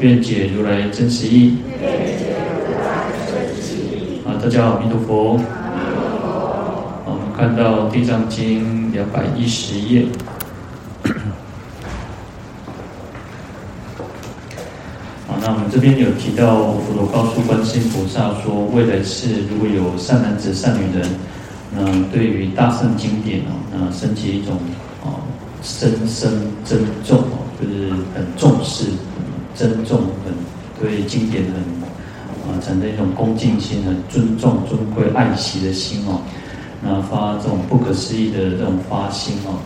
愿解如来真实义。啊，大家好，弥陀佛。我们看到《地藏经》两百一十页。啊，那我们这边有提到，佛陀告诉观世音菩萨说，未来世如果有善男子、善女人，那对于大圣经典哦，那升起一种啊深深珍重哦，就是很重视。珍重很对经典很啊，产生一种恭敬心，很尊重、尊贵、爱惜的心哦。那发这种不可思议的这种发心哦。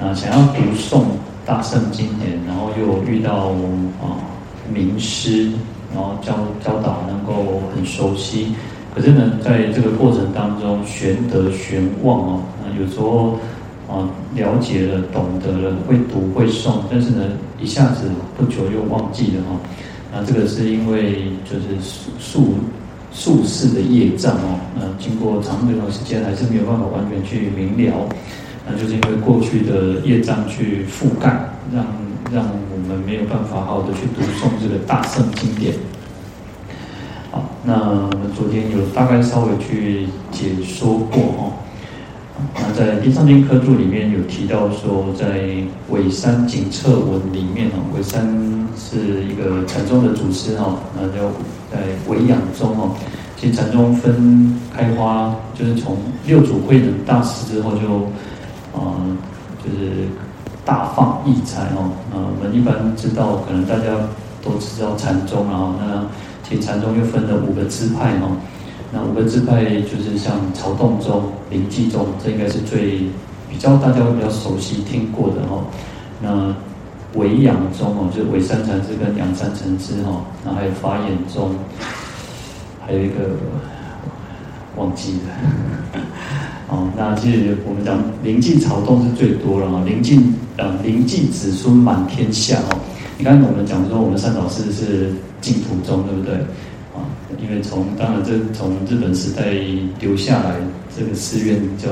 那想要读诵大圣经典，然后又遇到啊名师，然后教教导能够很熟悉。可是呢，在这个过程当中，玄德玄忘哦。那有时候。啊，了解了，懂得了，会读会诵，但是呢，一下子不久又忘记了哈。那这个是因为就是宿宿世的业障哦。那经过长久的时间，还是没有办法完全去明了。那就是因为过去的业障去覆盖，让让我们没有办法好好的去读诵这个大圣经典。好，那我们昨天有大概稍微去解说过哦。那在《地藏经》科注里面有提到说，在洧山警策文里面哦，洧山是一个禅宗的祖师哈，那就在洧养宗哦。其实禅宗分开花，就是从六祖慧能大师之后就，嗯，就是大放异彩哦。呃，我们一般知道，可能大家都知道禅宗啊，那其实禅宗又分了五个支派哦。那五个支派就是像曹洞宗、临济宗，这应该是最比较大家会比较熟悉听过的哈。那洧养宗哦，就是洧山禅师跟阳山禅师哈。那还有法眼宗，还有一个忘记了。哦，那其实我们讲临济曹洞是最多了哈。临济啊，临济子孙满天下哦。你刚才我们讲说，我们三老师是净土宗，对不对？因为从当然这从日本时代留下来这个寺院叫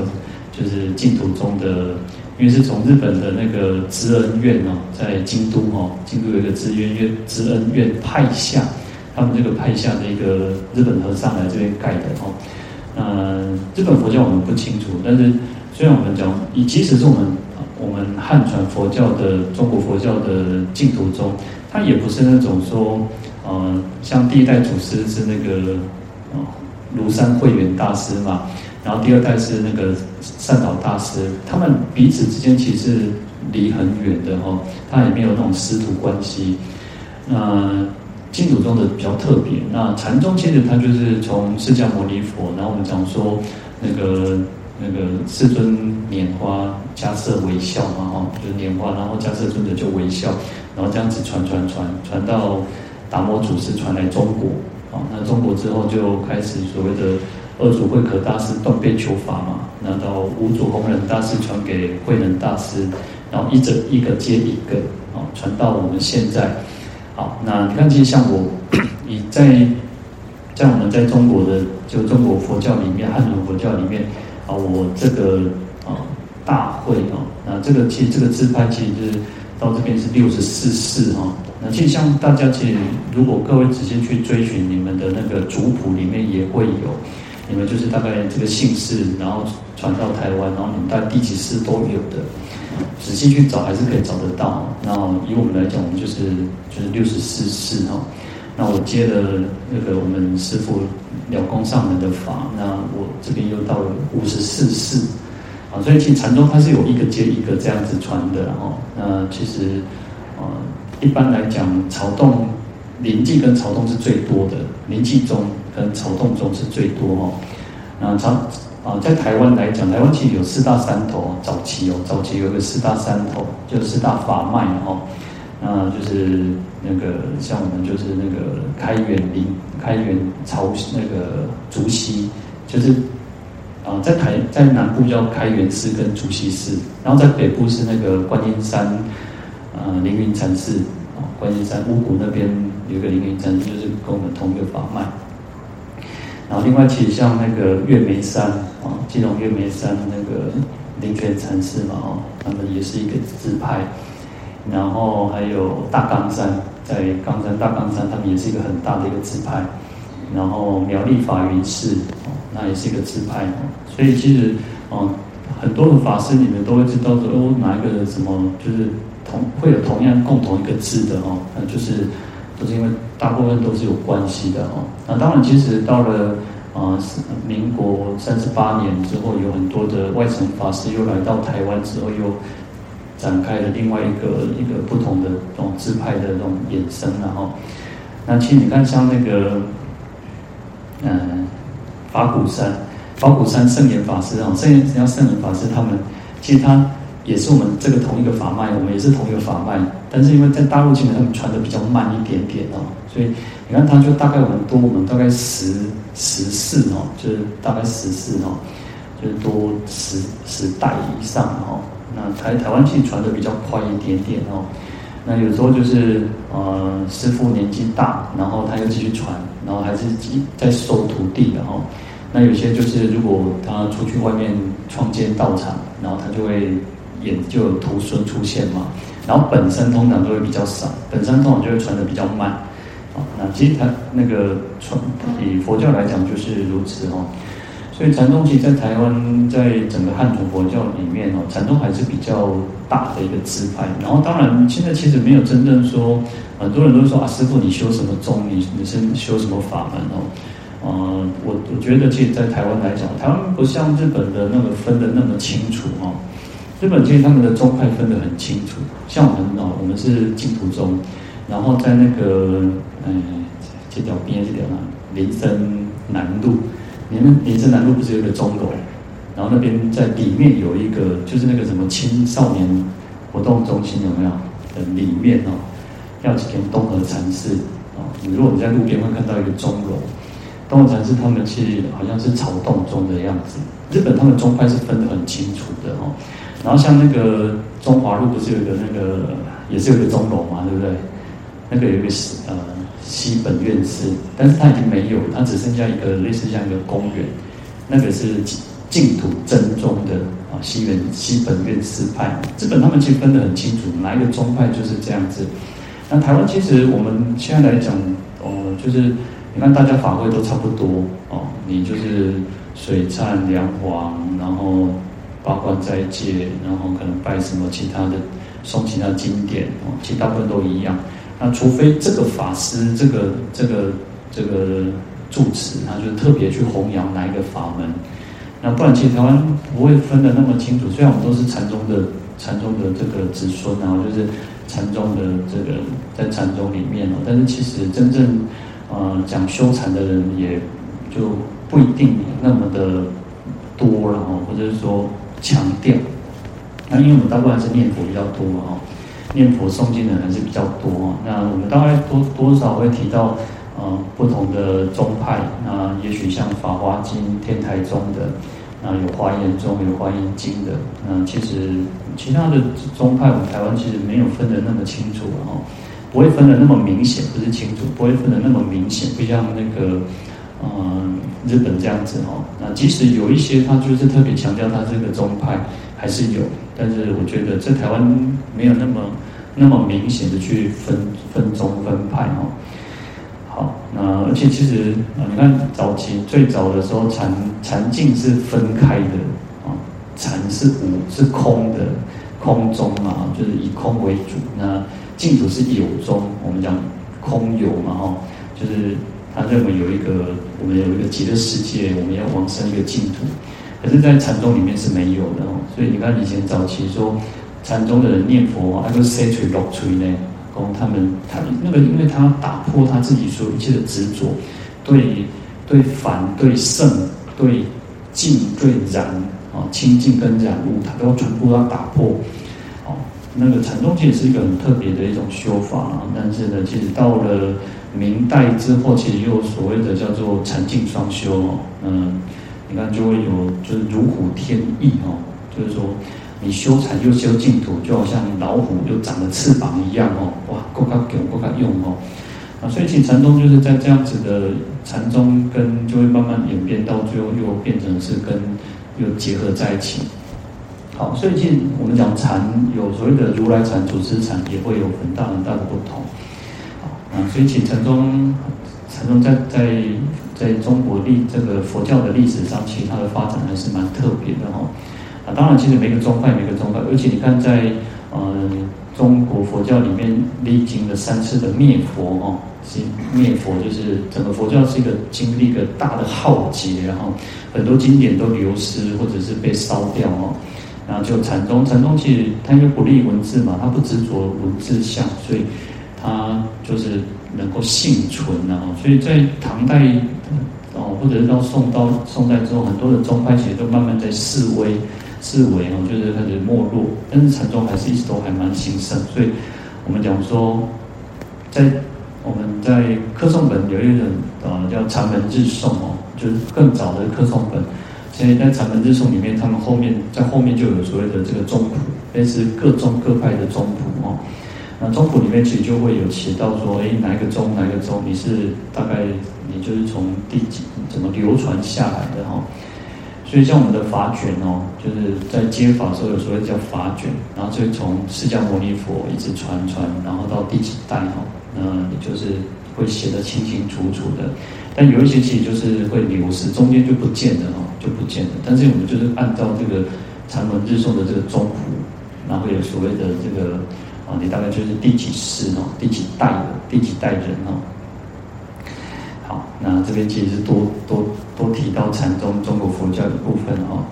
就是净土宗的，因为是从日本的那个知恩院哦，在京都哦，京都有一个知恩院，知恩院派下他们这个派下的一个日本和尚来这边盖的哦。那日本佛教我们不清楚，但是虽然我们讲，即使是我们我们汉传佛教的中国佛教的净土宗，它也不是那种说。呃，像第一代祖师是那个呃庐山慧远大师嘛，然后第二代是那个善导大师，他们彼此之间其实离很远的哦，他也没有那种师徒关系。那净土宗的比较特别，那禅宗其实它就是从释迦牟尼佛，然后我们讲说那个那个世尊拈花迦叶微笑嘛哈，就是拈花，然后迦叶尊者就微笑，然后这样子传传传传到。达摩祖师传来中国，啊，那中国之后就开始所谓的二祖慧可大师断臂求法嘛，那到五祖弘忍大师传给慧能大师，然后一整一个接一个，啊，传到我们现在。好，那你看，其实像我，你在在我们在中国的就中国佛教里面，汉传佛教里面，啊，我这个啊大会啊，那这个其实这个支派其实就是到这边是六十四世哈。其实像大家，其实如果各位直接去追寻你们的那个族谱里面也会有，你们就是大概这个姓氏，然后传到台湾，然后你们大概第几世都有的，仔细去找还是可以找得到。那以我们来讲，我们就是就是六十四世哈。那我接了那个我们师父了公上门的法，那我这边又到了五十四世啊。所以其实禅宗它是有一个接一个这样子传的，哦那其实啊。一般来讲，曹洞、灵济跟曹洞是最多的，灵济宗跟曹洞宗是最多哦。那曹啊，在台湾来讲，台湾其实有四大山头，早期哦，早期有个四大山头，就四大法脉哦。那就是那个像我们就是那个开元林开元朝那个竹溪，就是啊在台在南部叫开元寺跟竹溪寺，然后在北部是那个观音山啊凌云禅寺啊观音山五谷那边有个凌云禅寺，就是跟我们同一个法脉。然后另外其实像那个月眉山啊，基隆月眉山那个灵泉禅寺嘛，哦，他们也是一个支派。然后还有大冈山，在冈山大冈山，他们也是一个很大的一个支派。然后苗栗法云寺，哦，那也是一个支派。所以其实，哦，很多的法师你们都会知道说，哦，哪一个什么就是同会有同样共同一个字的哦，那就是都是因为大部分都是有关系的哦。那当然，其实到了啊，民国三十八年之后，有很多的外省法师又来到台湾之后又。展开了另外一个一个不同的这种支派的这种衍生，然后，那其实你看像那个，嗯，法鼓山，法鼓山圣严法师啊，圣严只要圣严法师他们，其实他也是我们这个同一个法脉，我们也是同一个法脉，但是因为在大陆，基本上传的比较慢一点点哦，所以你看他就大概我们多，我们大概十十四哦，就是大概十四哦，就是多十十代以上哦。那台台湾其实传的比较快一点点哦，那有时候就是呃师傅年纪大，然后他又继续传，然后还是在收徒弟的哦。那有些就是如果他出去外面创建道场，然后他就会就有徒孙出现嘛，然后本身通常都会比较少，本身通常就会传的比较慢啊。那其实他那个传以佛教来讲就是如此哦。所以禅宗其实，在台湾，在整个汉传佛教里面哦，禅宗还是比较大的一个支派。然后，当然，现在其实没有真正说，很多人都说啊，师傅你修什么宗？你你是修什么法门哦？呃，我我觉得，其实，在台湾来讲，台湾不像日本的那个分得那么清楚哦。日本其实他们的宗派分得很清楚，像我们哦，我们是净土宗，然后在那个嗯，这条边这条啊，林森南路。你们林森南路不是有个钟楼，然后那边在里面有一个，就是那个什么青少年活动中心有没有？的里面哦，要几间东和禅寺哦。你如果你在路边会看到一个钟楼，东和禅寺他们其实好像是曹洞宗的样子。日本他们宗派是分得很清楚的哦。然后像那个中华路不是有个那个也是有个钟楼嘛，对不对？那个有一个呃。西本院寺，但是它已经没有，它只剩下一个类似像一个公园，那个是净土真宗的啊，西元西本院寺派。日本他们其实分得很清楚，哪一个宗派就是这样子。那台湾其实我们现在来讲，哦，就是你看大家法会都差不多哦，你就是水忏梁皇，然后八关斋戒，然后可能拜什么其他的诵其他经典哦，其实大部分都一样。那除非这个法师，这个这个这个住持，他就特别去弘扬哪一个法门，那不然其实台湾不会分得那么清楚。虽然我们都是禅宗的禅宗的这个子孙，然后就是禅宗的这个在禅宗里面哦，但是其实真正呃讲修禅的人也就不一定那么的多了哦，或者是说强调。那因为我们大部分是念佛比较多哦。念佛诵经的人还是比较多，那我们大概多多少会提到，呃，不同的宗派，那也许像《法华经》天台宗的，那有华严宗，有华严经的，那其实其他的宗派，我们台湾其实没有分得那么清楚哦，不会分得那么明显，不是清楚，不会分得那么明显，不像那个，呃，日本这样子哦。那即使有一些，他就是特别强调他这个宗派还是有。但是我觉得在台湾没有那么那么明显的去分分宗分派哦。好，那而且其实啊，你看早期最早的时候，禅禅净是分开的啊，禅是无是空的空宗嘛，就是以空为主。那净土是有宗，我们讲空有嘛哈，就是他认为有一个我们有一个极乐世界，我们要往生一个净土。可是，在禅宗里面是没有的哦，所以你看以前早期说禅宗的人念佛，他就塞垂落垂呢，供他们他那个，因为他打破他自己所有一切的执着，对对凡对圣对净对染啊清净跟染物，他都全部要打破哦。那个禅宗其实是一个很特别的一种修法，但是呢，其实到了明代之后，其实又所谓的叫做禅净双修哦，嗯，你看就会有就是如虎添翼哦，就是说你修禅又修净土，就好像你老虎又长了翅膀一样哦，哇，够够给够够用哦，啊，所以其实禅宗就是在这样子的禅宗跟就会慢慢演变到最后又变成是跟又结合在一起。好，所以其实我们讲禅有所谓的如来禅、祖师禅，也会有很大很大的不同。所以其实禅宗，禅宗在在在中国历这个佛教的历史上，其实它的发展还是蛮特别的哈。啊，当然，其实每个宗派每个宗派，而且你看在呃中国佛教里面历经了三次的灭佛哈，其灭佛就是整个佛教是一个经历一个大的浩劫，然后很多经典都流失或者是被烧掉哦。然后就禅宗，禅宗其实它因为不立文字嘛，它不执着文字相，所以它就是能够幸存啊。所以在唐代哦，或者是到宋到宋代之后，很多的宗派其实都慢慢在式微、式微哦，就是开始没落。但是禅宗还是一直都还蛮兴盛。所以我们讲说，在我们在课诵本有一本呃叫《禅门日诵》哦，就是更早的课诵本。现在在禅门日诵里面，他们后面在后面就有所谓的这个宗谱，类似各宗各派的宗谱哦。那宗谱里面其实就会有写到说，哎，哪一个宗哪一个宗，你是大概你就是从第几怎么流传下来的哈。所以像我们的法卷哦，就是在接法的时候有所谓叫法卷，然后就从释迦牟尼佛一直传传，然后到第几代哈，那也就是会写得清清楚楚的。但有一些其实就是会流失，中间就不见了哈。就不见了，但是我们就是按照这个禅门日诵的这个宗谱，然后有所谓的这个啊，你大概就是第几世哦，第几代的第几代人哦。好，那这边其实是多多多提到禅宗中国佛教的部分哦。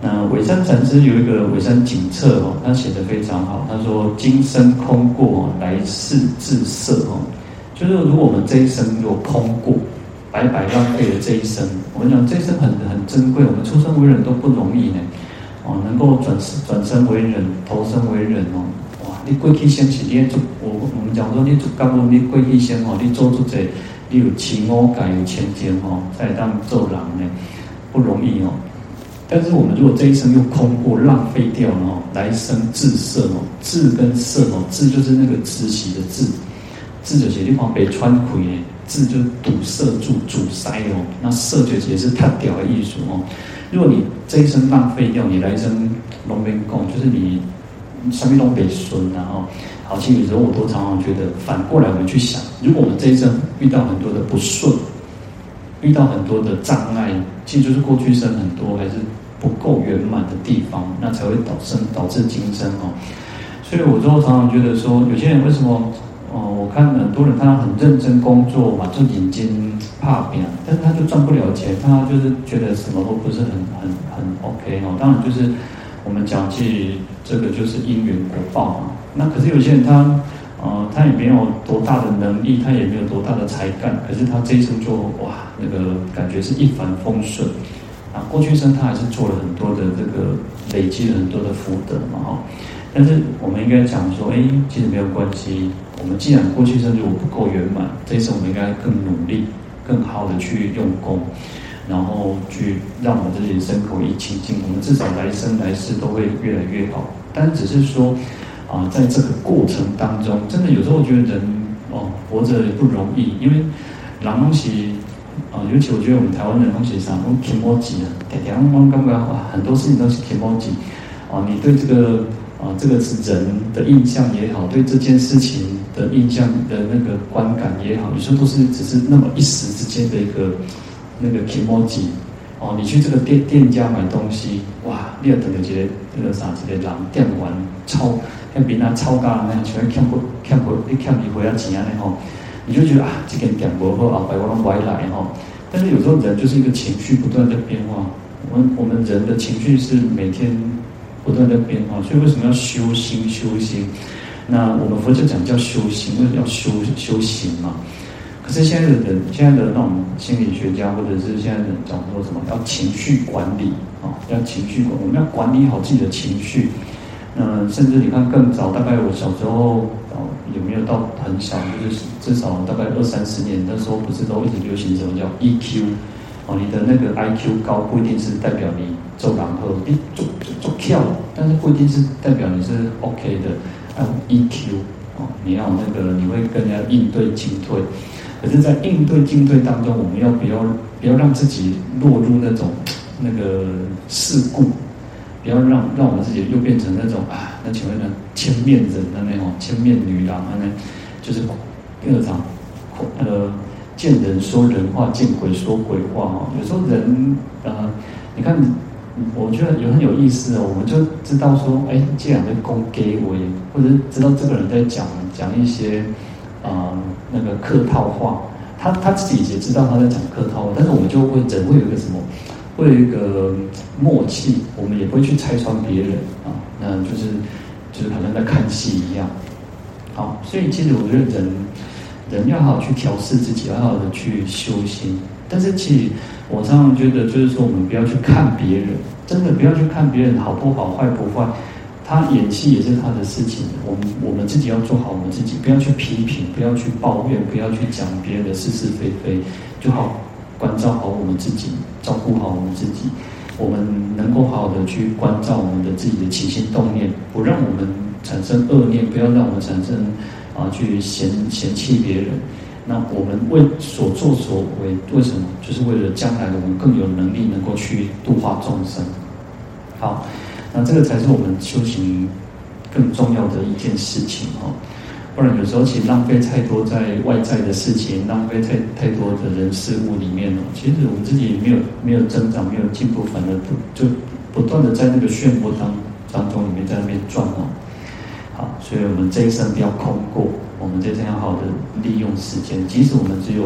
那暐山禅师有一个暐山警策哦，他写的非常好，他说：“今生空过，来世自设哦。”就是如果我们这一生有空过。白白浪费了这一生，我们讲这一生很很珍贵，我们出生为人都不容易呢。哦，能够转转生为人，投生为人哦，你过去生是你做，我我们讲说你做干部，你过去生哦，你做出这，你有勤哦，改有前见哦，再当做人呢，不容易哦。但是我们如果这一生又空过，浪费掉了哦，来生自色哦，自跟色哦，自就是那个慈禧的自，自就是地方被穿溃呢。字就堵塞住、阻塞哦，那设觉也是太屌的艺术哦。如果你这一生浪费掉，你来生龙边供，就是你上面龙北孙，然后好，其实有时候我都常常觉得，反过来我们去想，如果我们这一生遇到很多的不顺，遇到很多的障碍，其实就是过去生很多还是不够圆满的地方，那才会导生导致今生哦。所以我都常常觉得说，有些人为什么？哦，我看很多人他很认真工作嘛，就眼睛怕扁，但是他就赚不了钱，他就是觉得什么都不是很很很 OK 哦。当然就是我们讲起这个就是因缘果报嘛。那可是有些人他呃他也没有多大的能力，他也没有多大的才干，可是他这一生就哇那个感觉是一帆风顺啊。过去生他还是做了很多的这个累积了很多的福德嘛哈。但是我们应该讲说，哎，其实没有关系。我们既然过去生如果不够圆满，这一生我们应该更努力、更好的去用功，然后去让我们自己身口意清净。我们至少来生来世都会越来越好。但只是说，啊，在这个过程当中，真的有时候我觉得人哦活着也不容易，因为人东西啊，尤其我觉得我们台湾人东西上都挺磨叽的，天天刚刚刚哇，很多事情都是挺磨叽。啊，你对这个啊这个是人的印象也好，对这件事情。的印象的那个观感也好，有时候都是只是那么一时之间的一个那个 kimoji 哦，你去这个店店家买东西，哇，你要等个这个那个啥，这个人店员超像比那超高那样，全部欠不欠不你欠你回来钱啊那吼，你就觉得啊，这间店不好啊，百万人买来吼。但是有时候人就是一个情绪不断的变化，我们我们人的情绪是每天不断的变化，所以为什么要修心修心？那我们佛教讲叫修心，为什么要修修行嘛。可是现在的人，现在的那种心理学家，或者是现在的人讲说什么，要情绪管理啊，要情绪管，我们要管理好自己的情绪。那甚至你看更早，大概我小时候哦，有没有到很小，就是至少大概二三十年，那时候不是都一直流行什么叫 EQ 哦，你的那个 IQ 高不一定是代表你做然后你做做做跳，但是不一定是代表你是 OK 的，还有 EQ 哦，你要那个你会跟人家应对进退，可是，在应对进退当中，我们要不要不要让自己落入那种那个事故？不要让让我们自己又变成那种啊，那请问呢，千面人的那种千面女郎啊，那就是第二场，呃，见人说人话，见鬼说鬼话哦。有时候人呃，你看，我觉得有很有意思哦。我们就知道说，哎，这样的公给我也，或者知道这个人在讲讲一些啊、那个客套话，他他自己也知道他在讲客套话，但是我们就会人会有一个什么？会有一个默契，我们也不会去拆穿别人啊，那就是就是好像在看戏一样。好，所以其实我觉得人人要好好去调试自己，要好好的去修心。但是其实我常常觉得，就是说我们不要去看别人，真的不要去看别人好不好、坏不坏。他演戏也是他的事情，我们我们自己要做好我们自己，不要去批评，不要去抱怨，不要去讲别人的是是非非，就好。关照好我们自己，照顾好我们自己，我们能够好的去关照我们的自己的起心动念，不让我们产生恶念，不要让我们产生啊去嫌嫌弃别人。那我们为所作所为，为什么？就是为了将来我们更有能力能够去度化众生。好，那这个才是我们修行更重要的一件事情哦。不然有时候其实浪费太多在外在的事情，浪费太太多的人事物里面了。其实我们自己没有没有增长，没有进步，反而不就不断的在那个漩涡当当中里面在那边转哦。好，所以我们这一生不要空过，我们这一生要好的利用时间。即使我们只有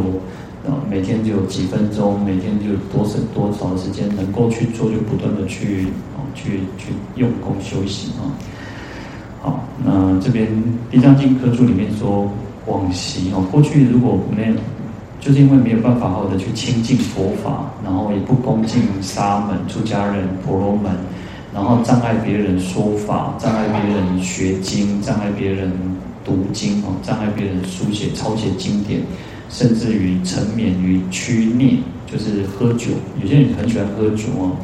呃每天就有几分钟，每天就多少多少时间能够去做，就不断的去啊去去用功修行啊。好，那这边《地藏经》科注里面说，往昔哦，过去如果没有，就是因为没有办法好好的去亲近佛法，然后也不恭敬沙门、出家人、婆罗门，然后障碍别人说法，障碍别人学经，障碍别人读经哦，障碍别人书写抄写经典，甚至于沉湎于曲孽，就是喝酒。有些人很喜欢喝酒哦，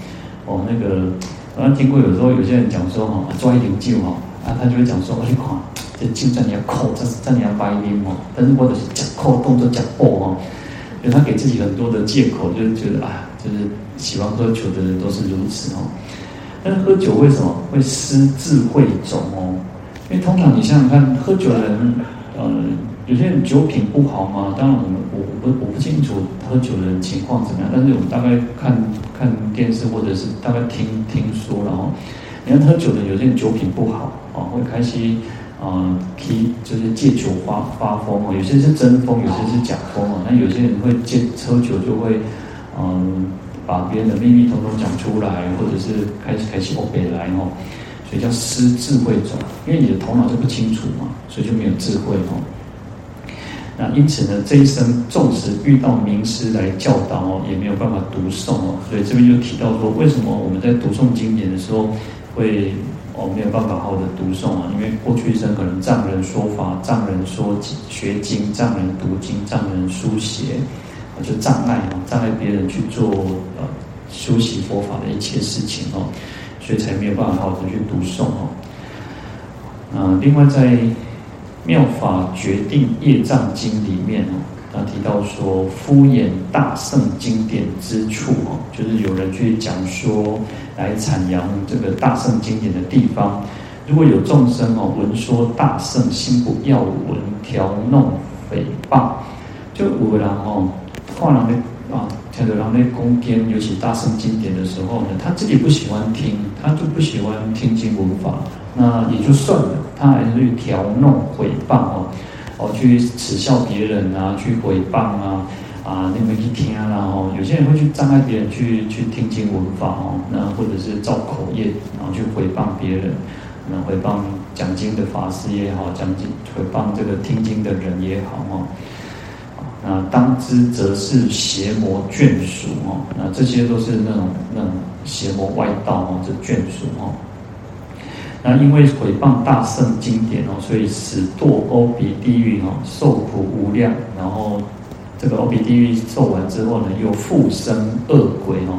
哦，那个好像听过，有时候有些人讲说哈，抓一点酒哈。啊，他就会讲说，我去看，这经在你要扣，这是在你要白音哦。但是或者是讲扣动作讲破哦，就他给自己很多的借口，就是觉得啊，就是喜欢喝酒的人都是如此哦。但是喝酒为什么会失智慧种哦？因为通常你想想看，喝酒的人，呃，有些人酒品不好嘛。当然我们我我不我不清楚喝酒的人情况怎么样，但是我们大概看看电视或者是大概听听说，然后。你看喝酒的有些人酒品不好啊，会开始啊，提就是借酒发发疯哦。有些是真疯，有些是假疯哦。那有些人会借喝酒就会嗯，把别人的秘密统统讲出来，或者是开始开始往北来哦。所以叫失智慧种，因为你的头脑就不清楚嘛，所以就没有智慧哦。那因此呢，这一生纵使遇到名师来教导哦，也没有办法读诵哦。所以这边就提到说，为什么我们在读诵经典的时候，会哦没有办法好好的读诵啊，因为过去一生可能障人说法，障人说学经，障人读经，障人书写，就障碍啊，障碍别人去做呃修习佛法的一切事情哦，所以才没有办法好好的去读诵哦。啊，另外在《妙法决定业障经》里面哦。他提到说，敷衍大圣经典之处哦，就是有人去讲说，来阐扬这个大圣经典的地方。如果有众生哦，闻说大圣心不要闻，调弄诽谤，就有人哦，话人的啊，听到人的攻坚，尤其大圣经典的时候呢，他自己不喜欢听，他就不喜欢听经闻法，那也就算了，他还是去调弄诽谤哦。哦，去耻笑别人啊，去诽谤啊，啊，那么一听啊，然后有些人会去障碍别人去去听经闻法哦，那或者是造口业，然后去诽谤别人，那诽谤讲经的法师也好，讲经诽谤这个听经的人也好哦，那当知则是邪魔眷属哦，那这些都是那种那种邪魔外道哦，这眷属哦。那因为毁谤大圣经典哦，所以使堕欧鼻地狱哦，受苦无量。然后这个欧鼻地狱受完之后呢，又复生恶鬼哦。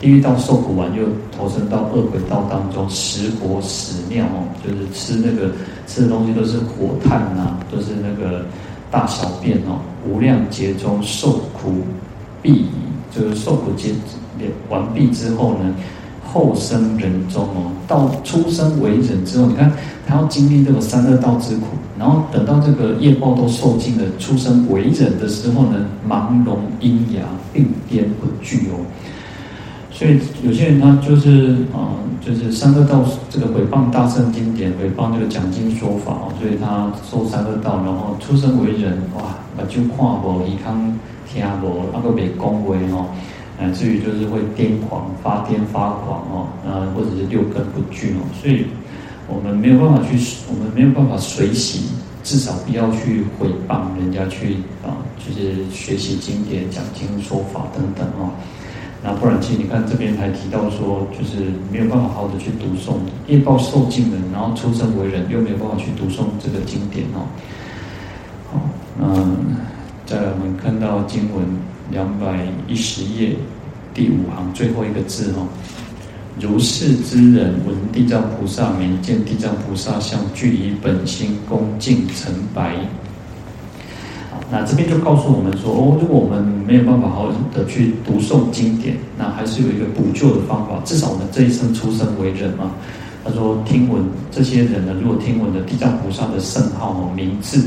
地狱道受苦完，又投生到恶鬼道当中，食火屎尿哦，就是吃那个吃的东西都是火炭呐、啊，都是那个大小便哦。无量劫中受苦毕已，就是受苦劫完毕之后呢，后生人中哦，到出生为人之后，你看他要经历这个三恶道之苦，然后等到这个业报都受尽了，出生为人的时候呢，盲聋喑哑，病颠不具哦。所以有些人他就是啊、就是三恶道这个诽谤大圣经典，诽谤这个讲经说法哦，所以他受三恶道，然后出生为人，哇，把就看无，耳康听无，那个没恭维哦，乃至于就是会癫狂、发癫、发狂哦，啊，或者是六根不具哦，所以我们没有办法去，我们没有办法随喜，至少不要去毁谤人家去啊，就是学习经典、讲经说法等等哦。那不然，其实你看这边还提到说，就是没有办法好好的去读诵，业报受尽了，然后出生为人，又没有办法去读诵这个经典哦。好，嗯，再来我们看到经文两百一十页第五行最后一个字哈，如是之人闻地藏菩萨名，见地藏菩萨相，具以本心恭敬成白。那这边就告诉我们说，哦，如果我们没有办法好好的去读诵经典，那还是有一个补救的方法。至少我们这一生出生为人嘛，他说听闻这些人呢，如果听闻了地藏菩萨的圣号哦，名字，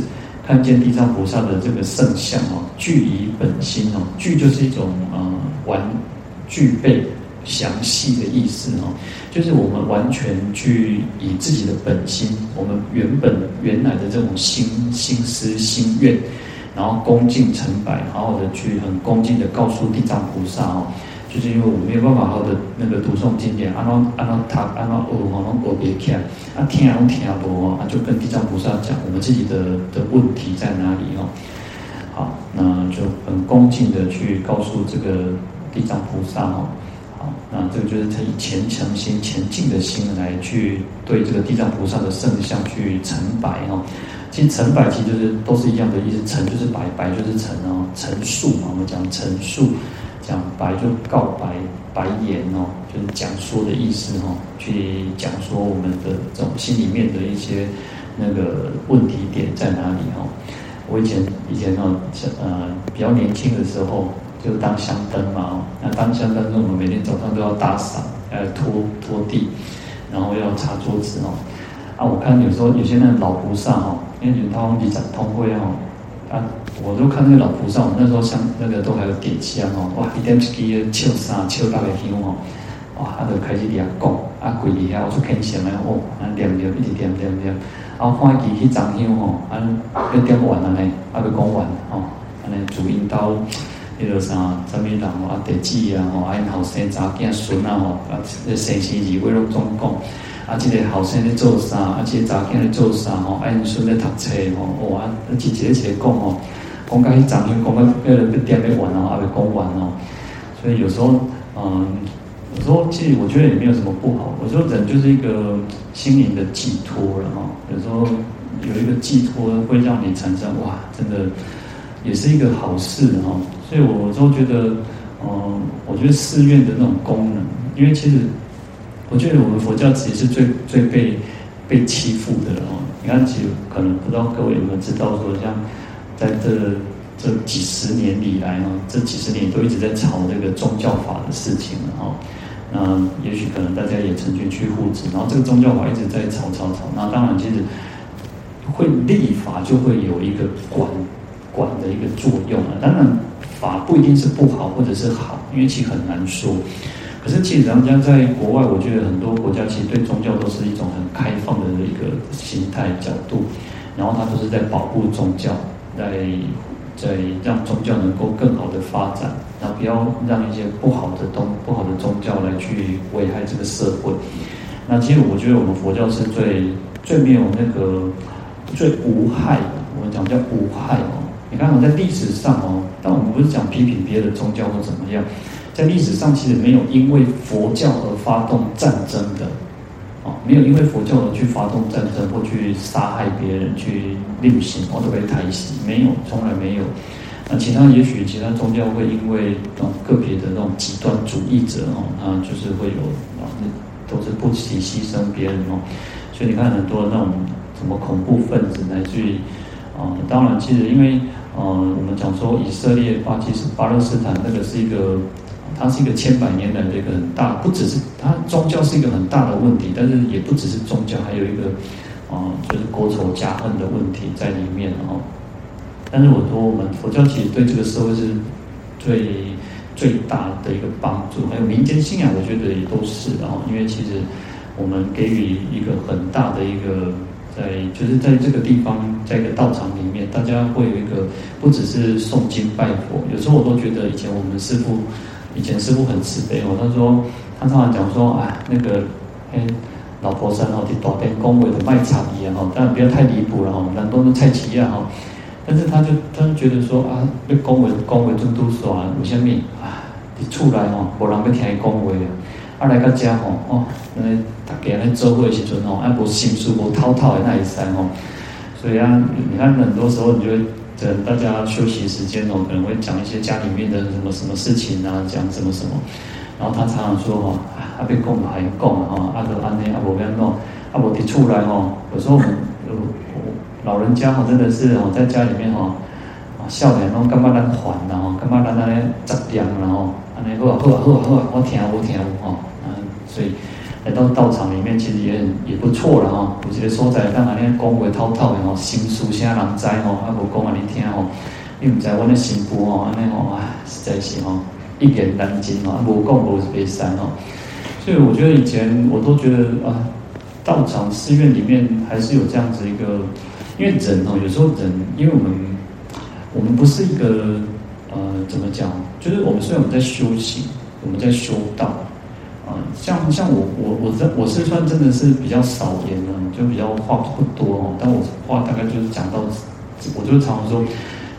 看见地藏菩萨的这个圣像哦，具以本心哦，具就是一种呃完具备详细的意思哦，就是我们完全去以自己的本心，我们原本原来的这种心心思心愿。然后恭敬诚白，好好的去很恭敬的告诉地藏菩萨哦，就是因为我没有办法好的那个读诵经典，按照按照他按照耳好像耳别看，啊听啊听啊不啊，就跟地藏菩萨讲我们自己的的问题在哪里哦，好，那就很恭敬的去告诉这个地藏菩萨哦，好，那这个就是他以虔诚心、虔敬的心来去对这个地藏菩萨的圣像去成白哦。其实诚白其实就是都是一样的意思，成就是白，白就是成哦，陈述嘛，我们讲陈述，讲白就告白，白言哦，就是讲说的意思哦，去讲说我们的这种心里面的一些那个问题点在哪里哦。我以前以前哦，呃，比较年轻的时候就当香灯嘛哦，那当香灯，我们每天早上都要打扫，呃，拖拖地，然后要擦桌子哦。啊，我看有时候有些那老菩萨哦。因为他们比较通会哦，啊，我都看那个老菩萨，我那时候像那个都还有点香哦，哇，一点起去笑啥笑大个香哦，哇，他就开始俩讲，啊，跪底下我就虔诚的哦，啊，念念一直念念念，啊，看伊去装香哦，啊，要点完了呢，啊，要讲完哦，安尼主因到迄个啥，啥物人哦，啊，地址啊，哦，啊，因后生查囝孙啊，吼，啊，这生辰日为了总讲。啊，这个后生咧做啥？啊，这个查囝咧做啥？吼，啊，因孙咧读册吼，哇，一个一个一个讲吼，讲到去昨天讲到个个点没完哦，还没讲完哦。所以有时候，嗯，有时候其实我觉得也没有什么不好。我说人就是一个心灵的寄托了哈。有时候有一个寄托会让你产生哇，真的也是一个好事哈。所以我都觉得，嗯，我觉得寺院的那种功能，因为其实。我觉得我们佛教其实是最最被被欺负的了哦。你看，其实可能不知道各位有没有知道说，像在这这几十年以来啊，这几十年都一直在吵这个宗教法的事情了哈。那也许可能大家也曾经去护持，然后这个宗教法一直在吵吵吵。那当然，其实会立法就会有一个管管的一个作用啊。当然，法不一定是不好或者是好，因为其实很难说。可是，其实人家在国外，我觉得很多国家其实对宗教都是一种很开放的一个形态角度，然后他都是在保护宗教，在在让宗教能够更好的发展，然后不要让一些不好的东不好的宗教来去危害这个社会。那其实我觉得我们佛教是最最没有那个最无害的，我们讲叫无害哦。你看我在历史上哦，但我们不是讲批评别的宗教或怎么样。在历史上，其实没有因为佛教而发动战争的，哦，没有因为佛教而去发动战争或去杀害别人去令行，或者被抬起，没有，从来没有。那其他也许其他宗教会因为啊个别的那种极端主义者哦，他就是会有啊，那都是不惜牺牲别人哦。所以你看很多那种什么恐怖分子来自于啊，当然其实因为呃，我们讲说以色列、巴基斯坦巴勒斯坦那个是一个。它是一个千百年来的一个很大，不只是它宗教是一个很大的问题，但是也不只是宗教，还有一个啊、就是国仇家恨的问题在里面哦。但是我说，我们佛教其实对这个社会是最最大的一个帮助，还有民间信仰，我觉得也都是哦。因为其实我们给予一个很大的一个在，就是在这个地方，在一个道场里面，大家会有一个不只是诵经拜佛，有时候我都觉得以前我们师父。以前师傅很慈悲哦，他说他常常讲说啊，那个哎，老婆生哦，去大殿恭维的卖茶一样哦，但不要太离谱了哈，南东的菜市啊哈。但是他就他就觉得说啊，被恭维恭维真多爽，为什么啊？你出来哦，无人要听伊恭维啊，来到家吼哦，那大家来做会的时阵哦，啊无心事无滔滔的那一山哦，所以啊，你看很多时候你就会。等大家休息时间哦，可能会讲一些家里面的什么什么事情啊，讲什么什么。然后他常常说哦，啊别讲了，还讲了哈，啊都安内啊无要弄，啊无提出来哦。有时候我们老人家哈真的是哦，在家里面哈，笑脸拢干嘛咱烦呐吼，干嘛咱安尼杂念然后安尼好啊好啊好啊好啊，我听我听哦，嗯，所以。来到道场里面，其实也很也不错了哈。有些所在，当然你讲话滔滔的吼，心事啥人知吼，啊无讲啊你听吼，你唔知阮的媳妇吼，安尼吼，啊实在是吼一言难尽吼，啊无讲无别散吼。所以我觉得以前我都觉得啊，道场寺院里面还是有这样子一个，因为人哦，有时候人，因为我们我们不是一个呃怎么讲，就是我们虽然我们在修行，我们在修道。像像我我我这我是算真的是比较少言的，就比较话不多哦。但我话大概就是讲到，我就常常说，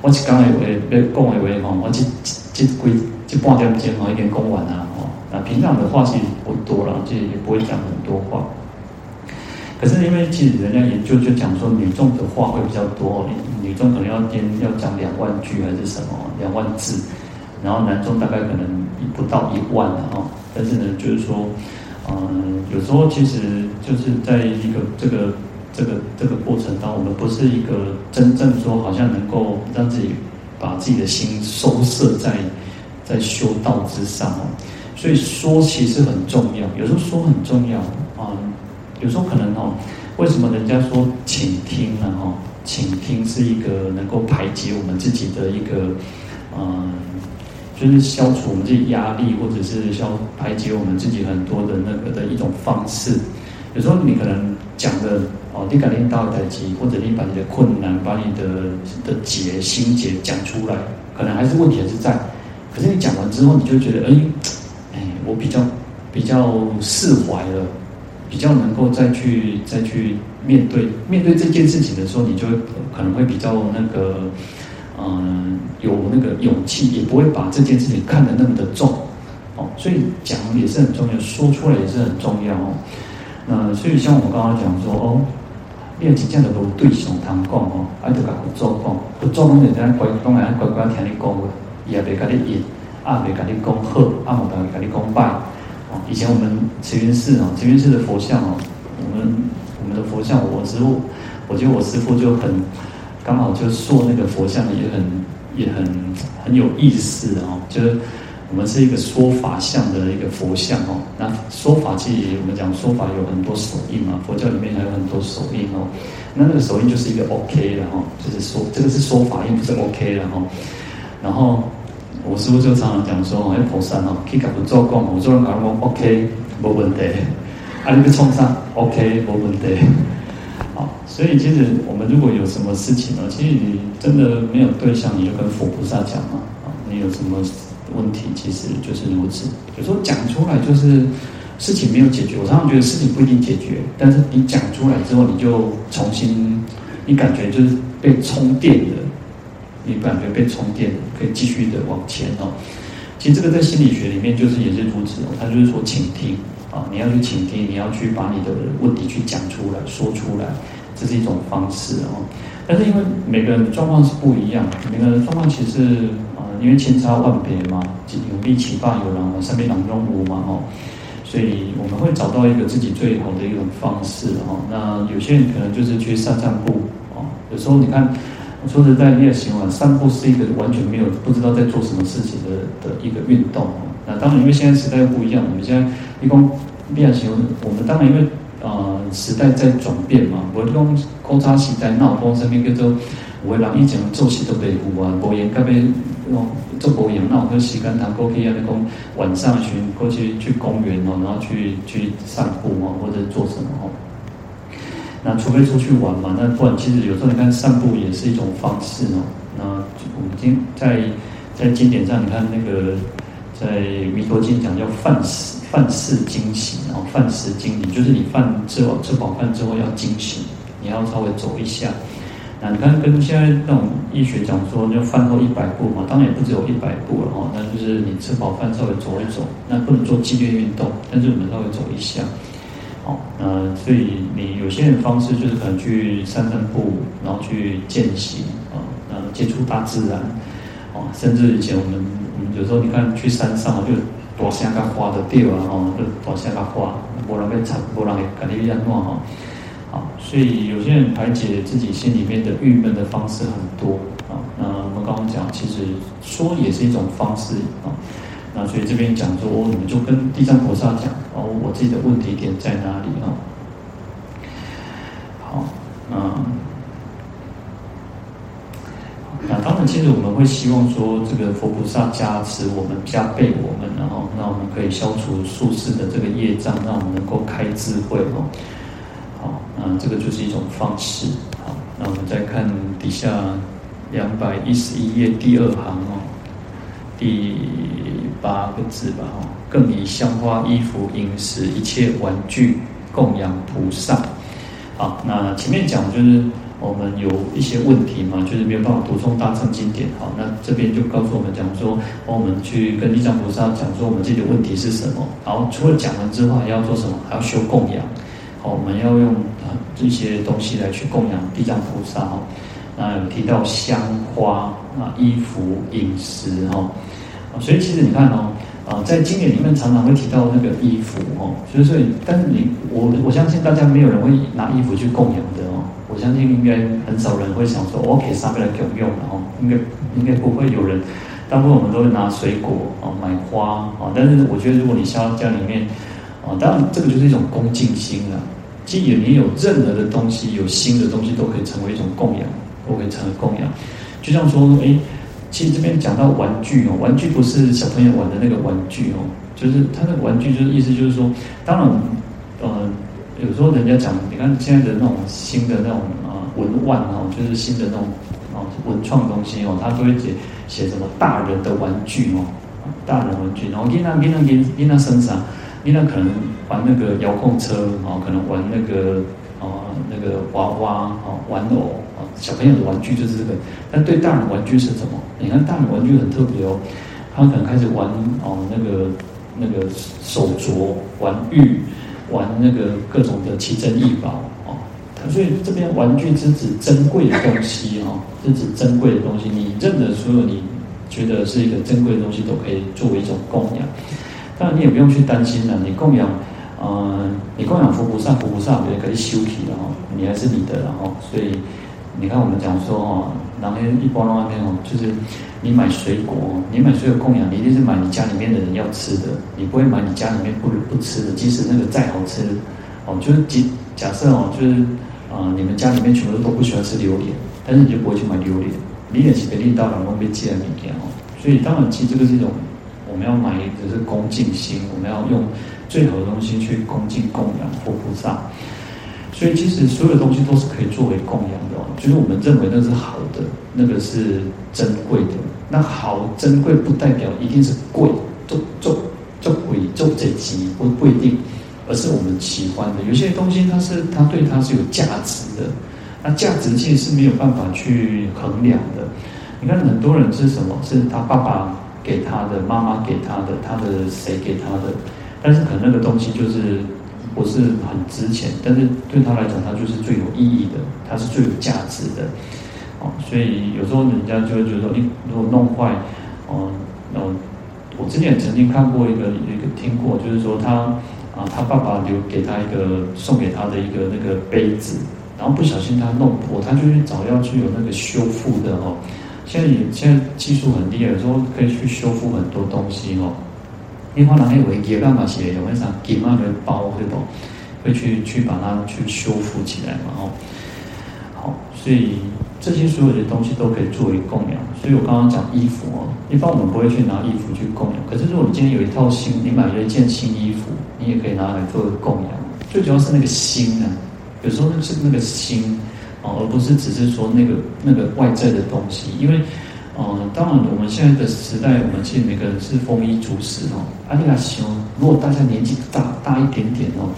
我刚才以为被讲以为哈，我这这这归这半点钟哈，一点讲完啊哈。那平常的话其实不多了，就也不会讲很多话。可是因为其实人家研究就讲说，女众的话会比较多，女众可能要编要讲两万句还是什么两万字，然后男众大概可能不到一万的哈。但是呢，就是说，嗯，有时候其实就是在一个这个这个这个过程当中，我们不是一个真正说好像能够让自己把自己的心收摄在在修道之上哦。所以说其实很重要，有时候说很重要啊。有时候可能哦，为什么人家说倾听呢？哈，倾听是一个能够排解我们自己的一个嗯。就是消除我们自己压力，或者是消排解我们自己很多的那个的一种方式。有时候你可能讲的哦，你感应到的结，或者你把你的困难、把你的的结心结讲出来，可能还是问题还是在。可是你讲完之后，你就觉得，哎，哎，我比较比较释怀了，比较能够再去再去面对面对这件事情的时候，你就会可能会比较那个。嗯，有那个勇气，也不会把这件事情看得那么的重，哦，所以讲也是很重要，说出来也是很重要哦。那所以像我刚刚讲说，哦，练习这样的都对上堂讲哦，爱就甲不做讲，不做拢就在乖，当然乖乖听你讲话，也别甲你应，啊别甲你讲好，啊冇甲你讲拜。哦，以前我们慈云寺哦，慈云寺的佛像哦，我们我们的佛像，我师父，我觉得我师父就很。刚好就塑那个佛像也很也很很有意思哦，就是我们是一个说法像的一个佛像哦。那说法其实我们讲说法有很多手印嘛，佛教里面还有很多手印哦。那那个手印就是一个 OK 的哈，就是说这个是说法印，不是 OK 的哈。然后我师父就常常讲说，哎，菩萨哦，可以搞不做工，我做人搞不 OK，没问题。啊，你去冲上 OK，没问题。好所以，其实我们如果有什么事情呢，其实你真的没有对象，你就跟佛菩萨讲嘛。啊，你有什么问题，其实就是如此。有时候讲出来就是事情没有解决。我常常觉得事情不一定解决，但是你讲出来之后，你就重新，你感觉就是被充电的，你感觉被充电，可以继续的往前哦。其实这个在心理学里面就是也是如此哦，他就是说倾听啊，你要去倾听，你要去把你的问题去讲出来说出来，这是一种方式哦。但是因为每个人的状况是不一样，每个人的状况其实啊，因为千差万别嘛，有力启发有人身边两中无嘛哦，所以我们会找到一个自己最好的一种方式哦。那有些人可能就是去散散步哦，有时候你看。说实在，你也行啊。散步是一个完全没有不知道在做什么事情的的一个运动。那当然，因为现在时代不一样，我们现在一共变形，我们当然因为呃时代在转变嘛。我用交叉时代，那我讲身边叫做有的人以前做事都袂赴啊，无闲甲要做无闲，那我跟时间谈过去啊，你讲晚上去过去去公园哦，然后去去散步啊，或者做什么哦。那除非出去玩嘛，那不然其实有时候你看散步也是一种方式哦。那我们经在在经典上，你看那个在弥陀经讲叫饭食饭食经行，然后饭食经行就是你饭吃饱吃饱饭之后要经行，你要稍微走一下。那你看跟现在那种医学讲说，就饭后一百步嘛，当然也不只有一百步了哦。那就是你吃饱饭稍微走一走，那不能做剧烈运动，但是我们稍微走一下。哦，那所以你有些人方式就是可能去散散步，然后去践行啊，那，接触大自然，哦，甚至以前，我们有时候你看去山上就大声甲花的掉啊，哦，就大声甲花，无人会吵，无人会跟你一样弄哈，好，所以有些人排解自己心里面的郁闷的方式很多啊，那我们刚刚讲，其实说也是一种方式啊。那所以这边讲说，你们就跟地藏菩萨讲哦，我自己的问题点在哪里啊？好，嗯，那当然，其实我们会希望说，这个佛菩萨加持我们，加倍我们，然后那我们可以消除宿世的这个业障，让我们能够开智慧哦。好，那这个就是一种方式。好，那我们再看底下两百一十一页第二行哦，第。八个字吧，哦，更以香花、衣服、饮食一切玩具供养菩萨。好，那前面讲就是我们有一些问题嘛，就是没有办法读诵大乘经典。好，那这边就告诉我们讲说，我们去跟地藏菩萨讲说，我们自己的问题是什么。然后，除了讲完之后，还要做什么？还要修供养。好，我们要用啊这些东西来去供养地藏菩萨。哈，那有提到香花啊、衣服、饮食，哈。所以其实你看哦，啊，在经典里面常常会提到那个衣服哦，所以所以，但是你我我相信大家没有人会拿衣服去供养的哦，我相信应该很少人会想说，我给上面来供用的哦，应该应该不会有人，大部分我们都会拿水果啊买花啊，但是我觉得如果你像家里面啊，当然这个就是一种恭敬心了，其实你有任何的东西，有新的东西都可以成为一种供养，都可以成为供养，就像说哎。其实这边讲到玩具哦，玩具不是小朋友玩的那个玩具哦，就是他那个玩具就是意思就是说，当然，有时候人家讲，你看现在的那种新的那种啊文玩哦，就是新的那种啊文创东西哦，他都会写写什么大人的玩具哦，大人玩具，然后给他给他给给他身上，给他可能玩那个遥控车哦，可能玩那个啊那个娃娃啊玩偶哦。小朋友的玩具就是这个，但对大人玩具是什么？你看大人玩具很特别哦，他可能开始玩哦那个那个手镯、玩玉、玩那个各种的奇珍异宝哦。所以这边玩具是指珍贵的东西哦，是指珍贵的东西。你认得所有你觉得是一个珍贵的东西，都可以作为一种供养。当然你也不用去担心了，你供养，呃，你供养佛菩萨，佛菩萨也可以修体的哦，你还是你的，然后所以。你看，我们讲说哦，然后一般的话那种，就是你买水果，你买水果供养，你一定是买你家里面的人要吃的，你不会买你家里面不不吃的，即使那个再好吃，哦，就是假假设哦，就是啊、你们家里面全部都不喜欢吃榴莲，但是你就不会去买榴莲，榴莲是给领导人们被寄来明天哦，所以当然其实这个是一种我们要买的是恭敬心，我们要用最好的东西去恭敬供养佛菩萨。所以其实所有的东西都是可以作为供养的哦，就是我们认为那是好的，那个是珍贵的。那好珍贵不代表一定是贵，做做做贵做这级不不一定，而是我们喜欢的。有些东西它是它对它是有价值的，那价值其实是没有办法去衡量的。你看很多人是什么？是他爸爸给他的，妈妈给他的，他的谁给他的，但是可能那个东西就是不是很值钱，但是对他来讲，他就是最有意义的，他是最有价值的。哦，所以有时候人家就会觉得说，你如果弄坏，哦，哦，我之前曾经看过一个一个听过，就是说他啊，他爸爸留给他一个送给他的一个那个杯子，然后不小心他弄破，他就去找要去有那个修复的哦。现在也现在技术很厉害，有时候可以去修复很多东西哦。你可能以为也干嘛写，有为啥给那个包对不？会去去把它去修复起来嘛？哦，好，所以。这些所有的东西都可以作为供养，所以我刚刚讲衣服哦，一般我们不会去拿衣服去供养。可是如果你今天有一套新，你买了一件新衣服，你也可以拿来作为供养。最主要是那个心呢，有时候是那个心哦，而不是只是说那个那个外在的东西。因为，呃，当然我们现在的时代，我们其实每个人是丰衣足食哦。阿弥陀佛，如果大家年纪大大一点点哦，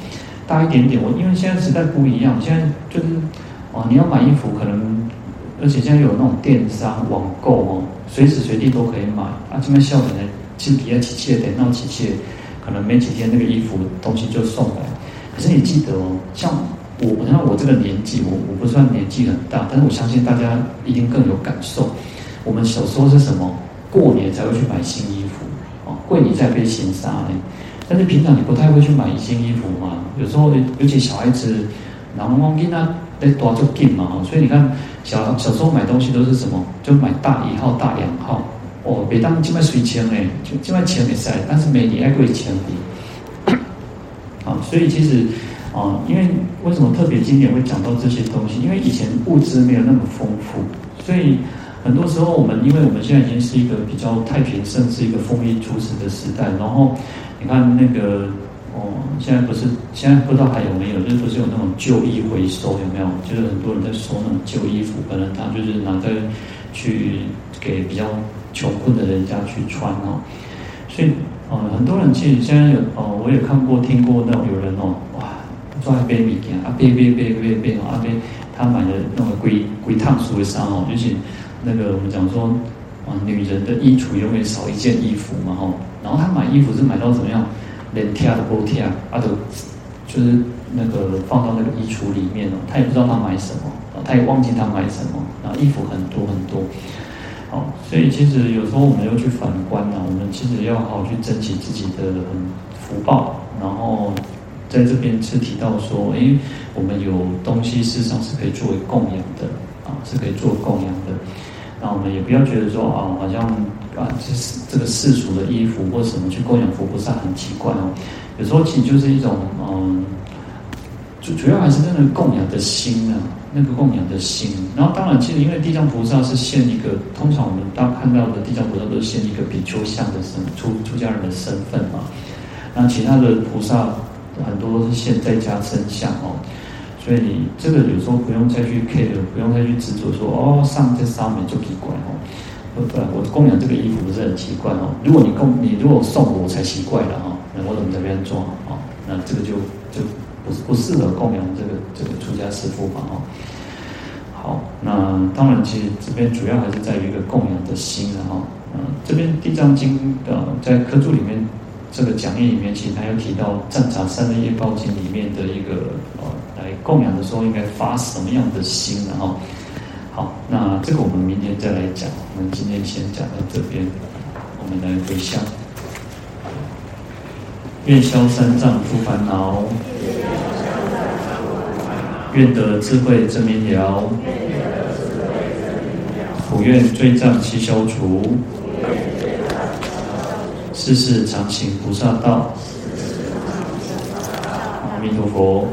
大一点点，我因为现在时代不一样，现在就是哦，你要买衣服可能。而且现在有那种电商网购哦，随时随地都可以买啊。这边笑的呢，其实比较亲切，点到亲切，可能没几天那个衣服东西就送来。可是你记得哦，像我，你看我这个年纪，我我不算年纪很大，但是我相信大家一定更有感受。我们小时候是什么？过年才会去买新衣服哦，过年才被嫌杀呢。但是平常你不太会去买新衣服嘛。有时候，尤其小孩子，然后忘记那得多就紧嘛，所以你看。小小时候买东西都是什么？就买大一号、大两号。哦，别当这么水钱哎，就这么钱没塞，但是没你爱贵钱的。啊，所以其实啊，因为为什么特别经典会讲到这些东西？因为以前物资没有那么丰富，所以很多时候我们，因为我们现在已经是一个比较太平盛世、一个丰衣足食的时代。然后你看那个。哦，现在不是，现在不知道还有没有，就是不是有那种旧衣回收，有没有？就是很多人在收那种旧衣服，可能他就是拿在去给比较穷困的人家去穿哦。所以，呃，很多人其实现在有，哦，我也看过、听过那种有人哦，哇，抓一杯米给啊，杯杯杯杯杯哦，阿杯他买的那个龟龟烫熟的衫哦，就是那个我们讲说，啊，女人的衣橱永远少一件衣服嘛，哈，然后她买衣服是买到怎么样？连贴都不贴，啊，都就是那个放到那个衣橱里面哦，她也不知道她买什么，她也忘记她买什么。然后衣服很多很多，好，所以其实有时候我们要去反观呢，我们其实要好好去珍惜自己的福报。然后在这边是提到说，哎，我们有东西事实上是可以作为供养的啊，是可以做供养的。那我们也不要觉得说啊，好像。啊，这是这个世俗的衣服或什么去供养佛菩萨很奇怪哦。有时候其实就是一种嗯，主主要还是那个供养的心啊，那个供养的心。然后当然，其实因为地藏菩萨是现一个，通常我们当看到的地藏菩萨都是现一个比丘像的身出出家人的身份嘛。那其他的菩萨很多都是现在家身相哦。所以你这个有时候不用再去 care，不用再去执着说哦，上这上面就奇怪哦。对，我供养这个衣服不是很奇怪哦。如果你供你如果送我，才奇怪了哈。那我怎么在这边装啊？那这个就就不不适合供养这个这个出家师父嘛哈。好，那当然，其实这边主要还是在于一个供养的心了哈。嗯，这边《地藏经》的在科注里面这个讲义里面，其实还有提到《赞茶三昧业报经》里面的一个呃，来供养的时候应该发什么样的心然后。好，那这个我们明天再来讲。我们今天先讲到这边，我们来回向。愿消三障诸烦恼，愿得智慧真明了，普愿罪障悉消除，世世常行菩萨道。阿弥陀佛。